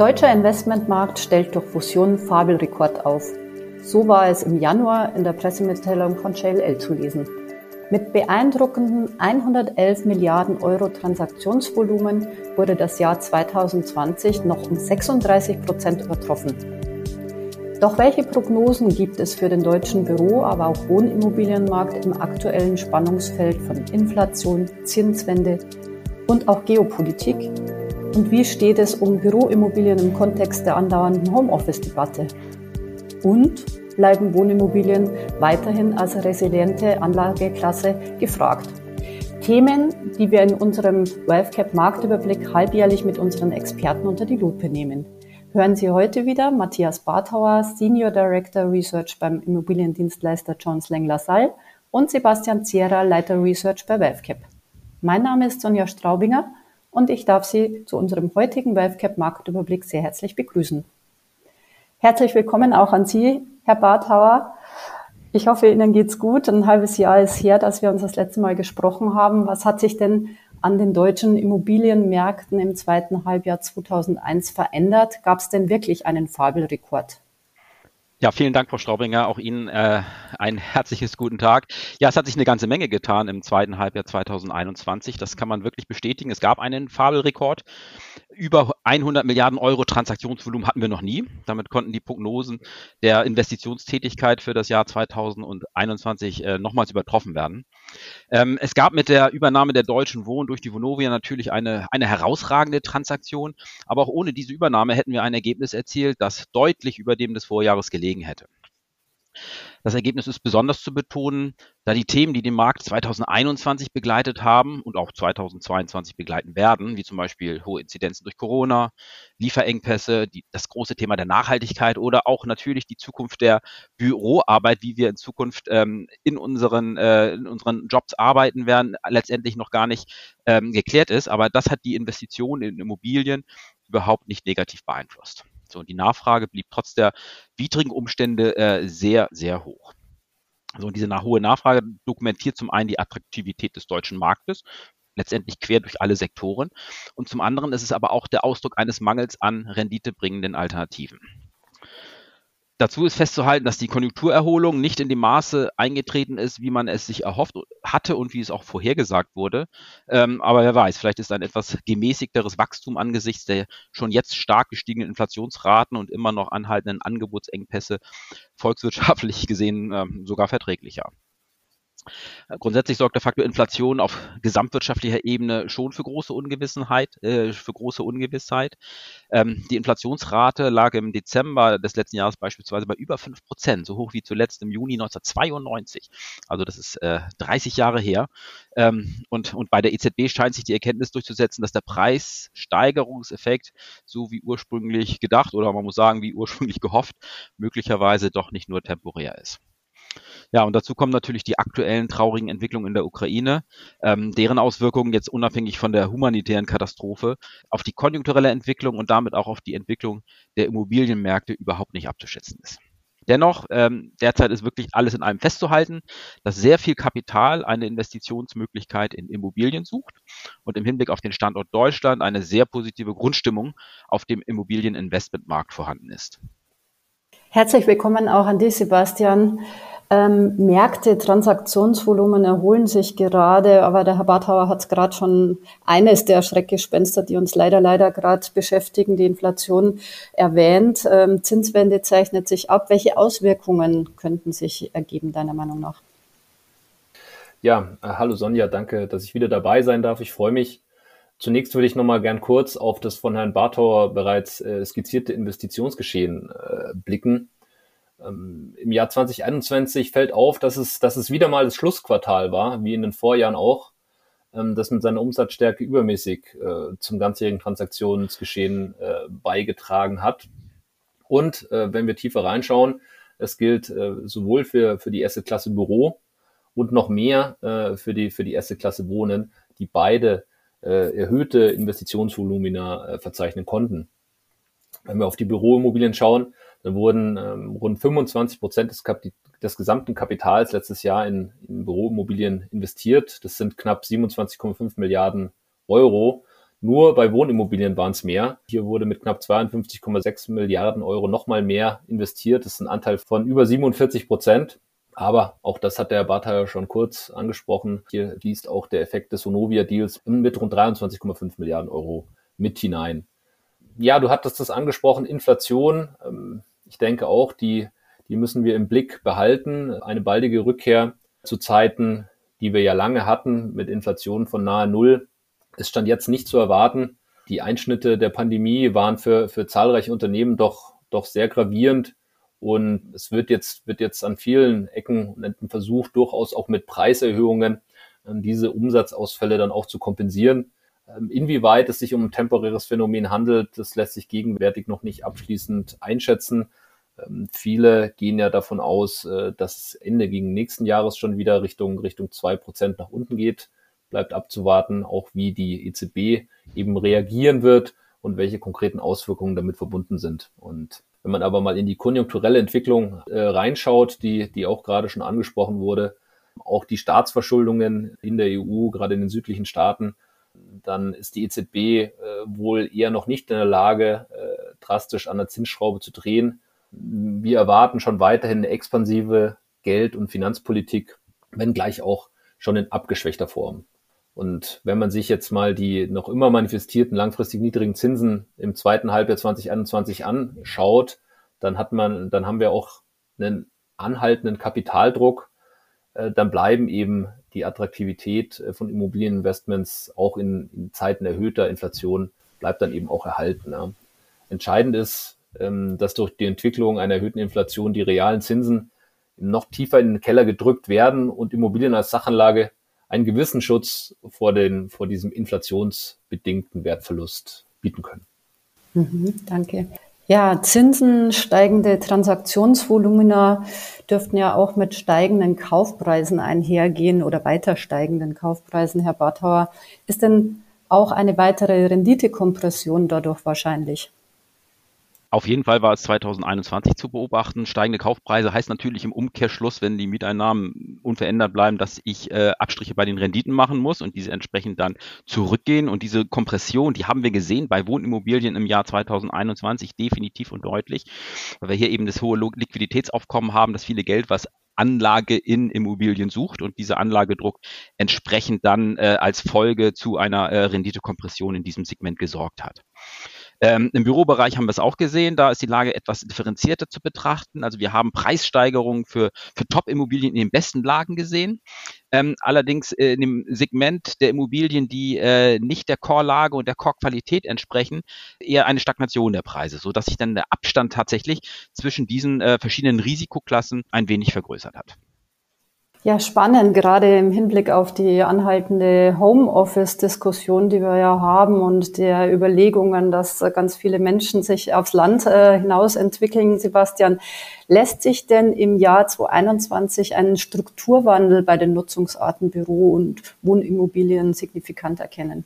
Deutscher Investmentmarkt stellt durch Fusion Fabelrekord auf. So war es im Januar in der Pressemitteilung von JLL zu lesen. Mit beeindruckenden 111 Milliarden Euro Transaktionsvolumen wurde das Jahr 2020 noch um 36 Prozent übertroffen. Doch welche Prognosen gibt es für den deutschen Büro, aber auch Wohnimmobilienmarkt im aktuellen Spannungsfeld von Inflation, Zinswende und auch Geopolitik? Und wie steht es um Büroimmobilien im Kontext der andauernden Homeoffice-Debatte? Und bleiben Wohnimmobilien weiterhin als resiliente Anlageklasse gefragt. Themen, die wir in unserem WealthCap Marktüberblick halbjährlich mit unseren Experten unter die Lupe nehmen. Hören Sie heute wieder Matthias Barthauer, Senior Director Research beim Immobiliendienstleister Jones Lang LaSalle und Sebastian Zierer, Leiter Research bei WealthCap. Mein Name ist Sonja Straubinger und ich darf Sie zu unserem heutigen WealthCap Marktüberblick sehr herzlich begrüßen. Herzlich willkommen auch an Sie, Herr Barthauer. Ich hoffe, Ihnen geht's gut. Ein halbes Jahr ist her, dass wir uns das letzte Mal gesprochen haben. Was hat sich denn an den deutschen Immobilienmärkten im zweiten Halbjahr 2001 verändert? Gab es denn wirklich einen Fabelrekord? Ja, vielen Dank, Frau Straubinger. Auch Ihnen äh, ein herzliches guten Tag. Ja, es hat sich eine ganze Menge getan im zweiten Halbjahr 2021. Das kann man wirklich bestätigen. Es gab einen Fabelrekord über 100 Milliarden Euro Transaktionsvolumen hatten wir noch nie. Damit konnten die Prognosen der Investitionstätigkeit für das Jahr 2021 äh, nochmals übertroffen werden. Ähm, es gab mit der Übernahme der Deutschen Wohnen durch die Vonovia natürlich eine, eine herausragende Transaktion, aber auch ohne diese Übernahme hätten wir ein Ergebnis erzielt, das deutlich über dem des Vorjahres gelegen hätte. Das Ergebnis ist besonders zu betonen, da die Themen, die den Markt 2021 begleitet haben und auch 2022 begleiten werden, wie zum Beispiel hohe Inzidenzen durch Corona, Lieferengpässe, die, das große Thema der Nachhaltigkeit oder auch natürlich die Zukunft der Büroarbeit, wie wir in Zukunft ähm, in, unseren, äh, in unseren Jobs arbeiten werden, letztendlich noch gar nicht ähm, geklärt ist. Aber das hat die Investition in Immobilien überhaupt nicht negativ beeinflusst. So, und die Nachfrage blieb trotz der widrigen Umstände äh, sehr, sehr hoch. So, und diese hohe Nachfrage dokumentiert zum einen die Attraktivität des deutschen Marktes, letztendlich quer durch alle Sektoren. Und zum anderen ist es aber auch der Ausdruck eines Mangels an renditebringenden Alternativen. Dazu ist festzuhalten, dass die Konjunkturerholung nicht in dem Maße eingetreten ist, wie man es sich erhofft hatte und wie es auch vorhergesagt wurde. Ähm, aber wer weiß, vielleicht ist ein etwas gemäßigteres Wachstum angesichts der schon jetzt stark gestiegenen Inflationsraten und immer noch anhaltenden Angebotsengpässe volkswirtschaftlich gesehen ähm, sogar verträglicher. Grundsätzlich sorgt der Faktor Inflation auf gesamtwirtschaftlicher Ebene schon für große Ungewissenheit, äh, für große Ungewissheit. Ähm, die Inflationsrate lag im Dezember des letzten Jahres beispielsweise bei über fünf Prozent, so hoch wie zuletzt im Juni 1992. Also das ist äh, 30 Jahre her. Ähm, und, und bei der EZB scheint sich die Erkenntnis durchzusetzen, dass der Preissteigerungseffekt, so wie ursprünglich gedacht oder man muss sagen, wie ursprünglich gehofft, möglicherweise doch nicht nur temporär ist. Ja, und dazu kommen natürlich die aktuellen traurigen Entwicklungen in der Ukraine, ähm, deren Auswirkungen jetzt unabhängig von der humanitären Katastrophe auf die konjunkturelle Entwicklung und damit auch auf die Entwicklung der Immobilienmärkte überhaupt nicht abzuschätzen ist. Dennoch, ähm, derzeit ist wirklich alles in einem festzuhalten, dass sehr viel Kapital eine Investitionsmöglichkeit in Immobilien sucht und im Hinblick auf den Standort Deutschland eine sehr positive Grundstimmung auf dem Immobilieninvestmentmarkt vorhanden ist. Herzlich willkommen auch an dich, Sebastian. Ähm, Märkte, Transaktionsvolumen erholen sich gerade, aber der Herr Barthauer hat es gerade schon eines der Schreckgespenster, die uns leider, leider gerade beschäftigen, die Inflation erwähnt. Ähm, Zinswende zeichnet sich ab. Welche Auswirkungen könnten sich ergeben, deiner Meinung nach? Ja, äh, hallo Sonja, danke, dass ich wieder dabei sein darf. Ich freue mich. Zunächst würde ich nochmal gern kurz auf das von Herrn Barthauer bereits äh, skizzierte Investitionsgeschehen äh, blicken. Ähm, Im Jahr 2021 fällt auf, dass es, dass es wieder mal das Schlussquartal war, wie in den Vorjahren auch, ähm, das mit seiner Umsatzstärke übermäßig äh, zum ganzjährigen Transaktionsgeschehen äh, beigetragen hat. Und äh, wenn wir tiefer reinschauen, es gilt äh, sowohl für, für die erste Klasse Büro und noch mehr äh, für die, für die erste Klasse Wohnen, die beide äh, erhöhte Investitionsvolumina verzeichnen konnten. Wenn wir auf die Büroimmobilien schauen, da wurden ähm, rund 25 Prozent des, des gesamten Kapitals letztes Jahr in, in Büroimmobilien investiert. Das sind knapp 27,5 Milliarden Euro. Nur bei Wohnimmobilien waren es mehr. Hier wurde mit knapp 52,6 Milliarden Euro nochmal mehr investiert. Das ist ein Anteil von über 47 Prozent. Aber auch das hat der Bartha schon kurz angesprochen. Hier fließt auch der Effekt des Sonovia-Deals mit rund 23,5 Milliarden Euro mit hinein. Ja, du hattest das angesprochen, Inflation. Ähm, ich denke auch, die, die müssen wir im Blick behalten. Eine baldige Rückkehr zu Zeiten, die wir ja lange hatten, mit Inflation von nahe Null, ist stand jetzt nicht zu erwarten. Die Einschnitte der Pandemie waren für, für zahlreiche Unternehmen doch, doch sehr gravierend. Und es wird jetzt, wird jetzt an vielen Ecken und Enden versucht, durchaus auch mit Preiserhöhungen ähm, diese Umsatzausfälle dann auch zu kompensieren. Ähm, inwieweit es sich um ein temporäres Phänomen handelt, das lässt sich gegenwärtig noch nicht abschließend einschätzen. Ähm, viele gehen ja davon aus, äh, dass Ende gegen nächsten Jahres schon wieder Richtung, Richtung zwei Prozent nach unten geht. Bleibt abzuwarten, auch wie die EZB eben reagieren wird und welche konkreten Auswirkungen damit verbunden sind. Und wenn man aber mal in die konjunkturelle Entwicklung äh, reinschaut, die, die auch gerade schon angesprochen wurde, auch die Staatsverschuldungen in der EU, gerade in den südlichen Staaten, dann ist die EZB äh, wohl eher noch nicht in der Lage, äh, drastisch an der Zinsschraube zu drehen. Wir erwarten schon weiterhin eine expansive Geld- und Finanzpolitik, wenngleich auch schon in abgeschwächter Form. Und wenn man sich jetzt mal die noch immer manifestierten langfristig niedrigen Zinsen im zweiten Halbjahr 2021 anschaut, dann hat man, dann haben wir auch einen anhaltenden Kapitaldruck. Äh, dann bleiben eben die Attraktivität äh, von Immobilieninvestments auch in, in Zeiten erhöhter Inflation bleibt dann eben auch erhalten. Entscheidend ist, dass durch die Entwicklung einer erhöhten Inflation die realen Zinsen noch tiefer in den Keller gedrückt werden und Immobilien als Sachanlage einen gewissen Schutz vor, den, vor diesem inflationsbedingten Wertverlust bieten können. Mhm, danke. Ja, Zinsen, steigende Transaktionsvolumina dürften ja auch mit steigenden Kaufpreisen einhergehen oder weiter steigenden Kaufpreisen, Herr Barthauer. Ist denn auch eine weitere Renditekompression dadurch wahrscheinlich? Auf jeden Fall war es 2021 zu beobachten. Steigende Kaufpreise heißt natürlich im Umkehrschluss, wenn die Mieteinnahmen unverändert bleiben, dass ich äh, Abstriche bei den Renditen machen muss und diese entsprechend dann zurückgehen. Und diese Kompression, die haben wir gesehen bei Wohnimmobilien im Jahr 2021 definitiv und deutlich, weil wir hier eben das hohe Liquiditätsaufkommen haben, das viele Geld, was Anlage in Immobilien sucht und dieser Anlagedruck entsprechend dann äh, als Folge zu einer äh, Renditekompression in diesem Segment gesorgt hat. Ähm, Im Bürobereich haben wir es auch gesehen, da ist die Lage etwas differenzierter zu betrachten. Also wir haben Preissteigerungen für, für Top-Immobilien in den besten Lagen gesehen. Ähm, allerdings äh, in dem Segment der Immobilien, die äh, nicht der Core-Lage und der Core-Qualität entsprechen, eher eine Stagnation der Preise, so dass sich dann der Abstand tatsächlich zwischen diesen äh, verschiedenen Risikoklassen ein wenig vergrößert hat. Ja, spannend, gerade im Hinblick auf die anhaltende Homeoffice-Diskussion, die wir ja haben und der Überlegungen, dass ganz viele Menschen sich aufs Land äh, hinaus entwickeln. Sebastian, lässt sich denn im Jahr 2021 ein Strukturwandel bei den Nutzungsarten Büro und Wohnimmobilien signifikant erkennen?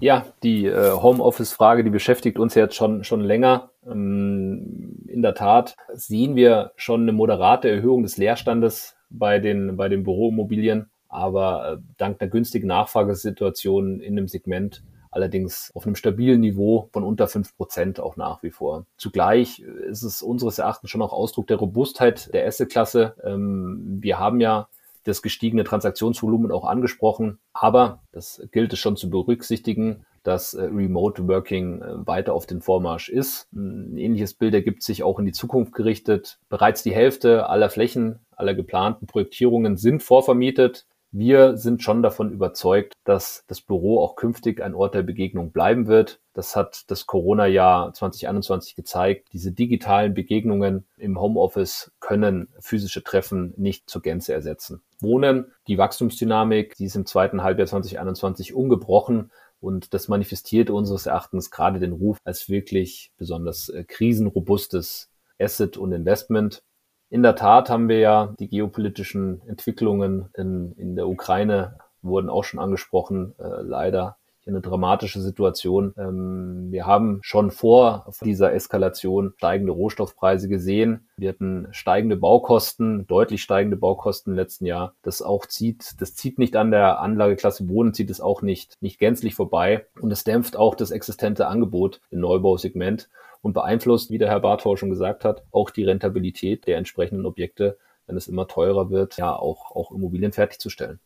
Ja, die äh, Homeoffice-Frage, die beschäftigt uns jetzt schon, schon länger. Ähm, in der Tat sehen wir schon eine moderate Erhöhung des Leerstandes bei den, bei den Büroimmobilien, aber äh, dank der günstigen Nachfragesituation in dem Segment allerdings auf einem stabilen Niveau von unter fünf Prozent auch nach wie vor. Zugleich ist es unseres Erachtens schon auch Ausdruck der Robustheit der Asset-Klasse. Ähm, wir haben ja das gestiegene Transaktionsvolumen auch angesprochen, aber das gilt es schon zu berücksichtigen, dass äh, Remote Working äh, weiter auf den Vormarsch ist. Ein ähnliches Bild ergibt sich auch in die Zukunft gerichtet. Bereits die Hälfte aller Flächen, aller geplanten Projektierungen sind vorvermietet. Wir sind schon davon überzeugt, dass das Büro auch künftig ein Ort der Begegnung bleiben wird. Das hat das Corona-Jahr 2021 gezeigt. Diese digitalen Begegnungen im Homeoffice können physische Treffen nicht zur Gänze ersetzen. Wohnen, die Wachstumsdynamik, die ist im zweiten Halbjahr 2021 ungebrochen und das manifestiert unseres Erachtens gerade den Ruf als wirklich besonders äh, krisenrobustes Asset und Investment. In der Tat haben wir ja die geopolitischen Entwicklungen in, in der Ukraine wurden auch schon angesprochen, äh, leider eine dramatische Situation. Ähm, wir haben schon vor dieser Eskalation steigende Rohstoffpreise gesehen. Wir hatten steigende Baukosten, deutlich steigende Baukosten im letzten Jahr. Das auch zieht, das zieht nicht an der Anlageklasse Wohnen, zieht es auch nicht, nicht gänzlich vorbei. Und es dämpft auch das existente Angebot im Neubausegment und beeinflusst, wie der Herr Barthor schon gesagt hat, auch die Rentabilität der entsprechenden Objekte, wenn es immer teurer wird, ja auch, auch Immobilien fertigzustellen.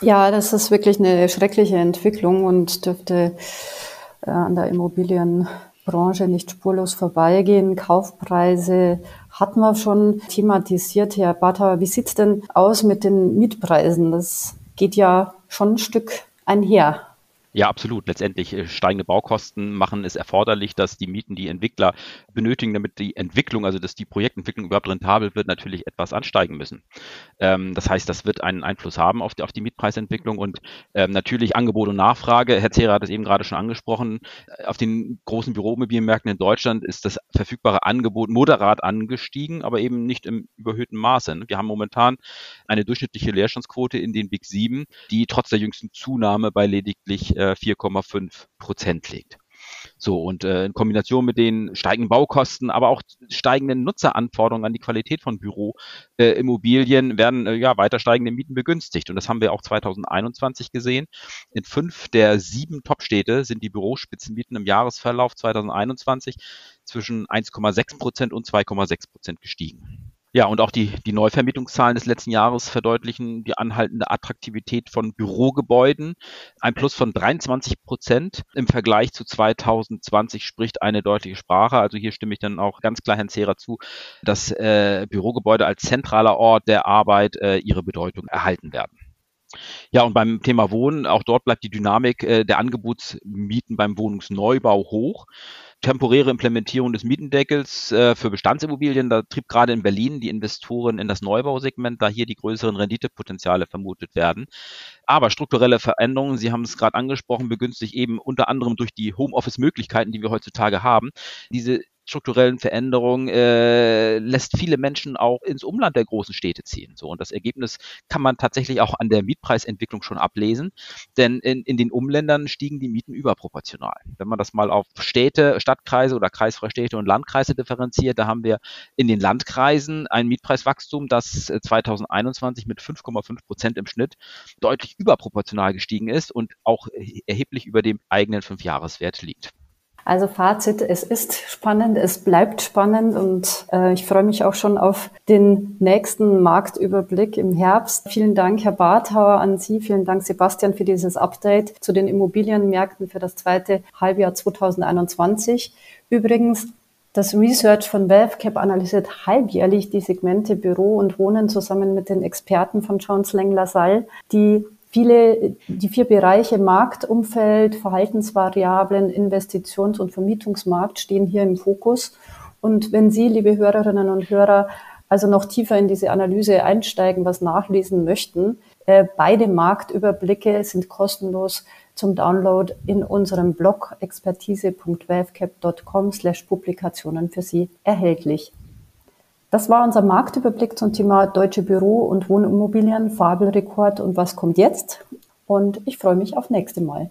Ja, das ist wirklich eine schreckliche Entwicklung und dürfte äh, an der Immobilienbranche nicht spurlos vorbeigehen. Kaufpreise hatten wir schon thematisiert, Herr Bata. Wie sieht's denn aus mit den Mietpreisen? Das geht ja schon ein Stück einher. Ja, absolut. Letztendlich äh, steigende Baukosten machen es erforderlich, dass die Mieten, die Entwickler benötigen, damit die Entwicklung, also dass die Projektentwicklung überhaupt rentabel wird, natürlich etwas ansteigen müssen. Ähm, das heißt, das wird einen Einfluss haben auf die, auf die Mietpreisentwicklung und ähm, natürlich Angebot und Nachfrage. Herr Zehrer hat es eben gerade schon angesprochen. Auf den großen Büroimmobilienmärkten in Deutschland ist das verfügbare Angebot moderat angestiegen, aber eben nicht im überhöhten Maße. Wir haben momentan eine durchschnittliche Leerstandsquote in den Big 7, die trotz der jüngsten Zunahme bei lediglich 4,5 äh, Prozent liegt. So, und äh, in Kombination mit den steigenden Baukosten, aber auch steigenden Nutzeranforderungen an die Qualität von Büroimmobilien äh, werden äh, ja weiter steigende Mieten begünstigt. Und das haben wir auch 2021 gesehen. In fünf der sieben Top-Städte sind die Bürospitzenmieten im Jahresverlauf 2021 zwischen 1,6 Prozent und 2,6 Prozent gestiegen. Ja, und auch die, die Neuvermietungszahlen des letzten Jahres verdeutlichen die anhaltende Attraktivität von Bürogebäuden. Ein Plus von 23 Prozent im Vergleich zu 2020 spricht eine deutliche Sprache. Also hier stimme ich dann auch ganz klar Herrn Zehrer zu, dass äh, Bürogebäude als zentraler Ort der Arbeit äh, ihre Bedeutung erhalten werden. Ja, und beim Thema Wohnen, auch dort bleibt die Dynamik äh, der Angebotsmieten beim Wohnungsneubau hoch temporäre Implementierung des Mietendeckels äh, für Bestandsimmobilien. Da trieb gerade in Berlin die Investoren in das Neubausegment, da hier die größeren Renditepotenziale vermutet werden. Aber strukturelle Veränderungen, Sie haben es gerade angesprochen, begünstigt eben unter anderem durch die Homeoffice-Möglichkeiten, die wir heutzutage haben. Diese strukturellen Veränderungen äh, lässt viele Menschen auch ins Umland der großen Städte ziehen. So und das Ergebnis kann man tatsächlich auch an der Mietpreisentwicklung schon ablesen, denn in, in den Umländern stiegen die Mieten überproportional. Wenn man das mal auf Städte, Stadtkreise oder kreisfreie Städte und Landkreise differenziert, da haben wir in den Landkreisen ein Mietpreiswachstum, das 2021 äh, mit 5,5 Prozent im Schnitt deutlich überproportional gestiegen ist und auch erheblich über dem eigenen Fünfjahreswert liegt. Also Fazit, es ist spannend, es bleibt spannend und äh, ich freue mich auch schon auf den nächsten Marktüberblick im Herbst. Vielen Dank, Herr Barthauer, an Sie. Vielen Dank, Sebastian, für dieses Update zu den Immobilienmärkten für das zweite Halbjahr 2021. Übrigens, das Research von WealthCap analysiert halbjährlich die Segmente Büro und Wohnen zusammen mit den Experten von Jones Lang LaSalle, die viele, die vier Bereiche Marktumfeld, Verhaltensvariablen, Investitions- und Vermietungsmarkt stehen hier im Fokus. Und wenn Sie, liebe Hörerinnen und Hörer, also noch tiefer in diese Analyse einsteigen, was nachlesen möchten, äh, beide Marktüberblicke sind kostenlos zum Download in unserem Blog expertise.wavecap.com slash Publikationen für Sie erhältlich. Das war unser Marktüberblick zum Thema deutsche Büro- und Wohnimmobilien, Fabelrekord und was kommt jetzt. Und ich freue mich auf nächste Mal.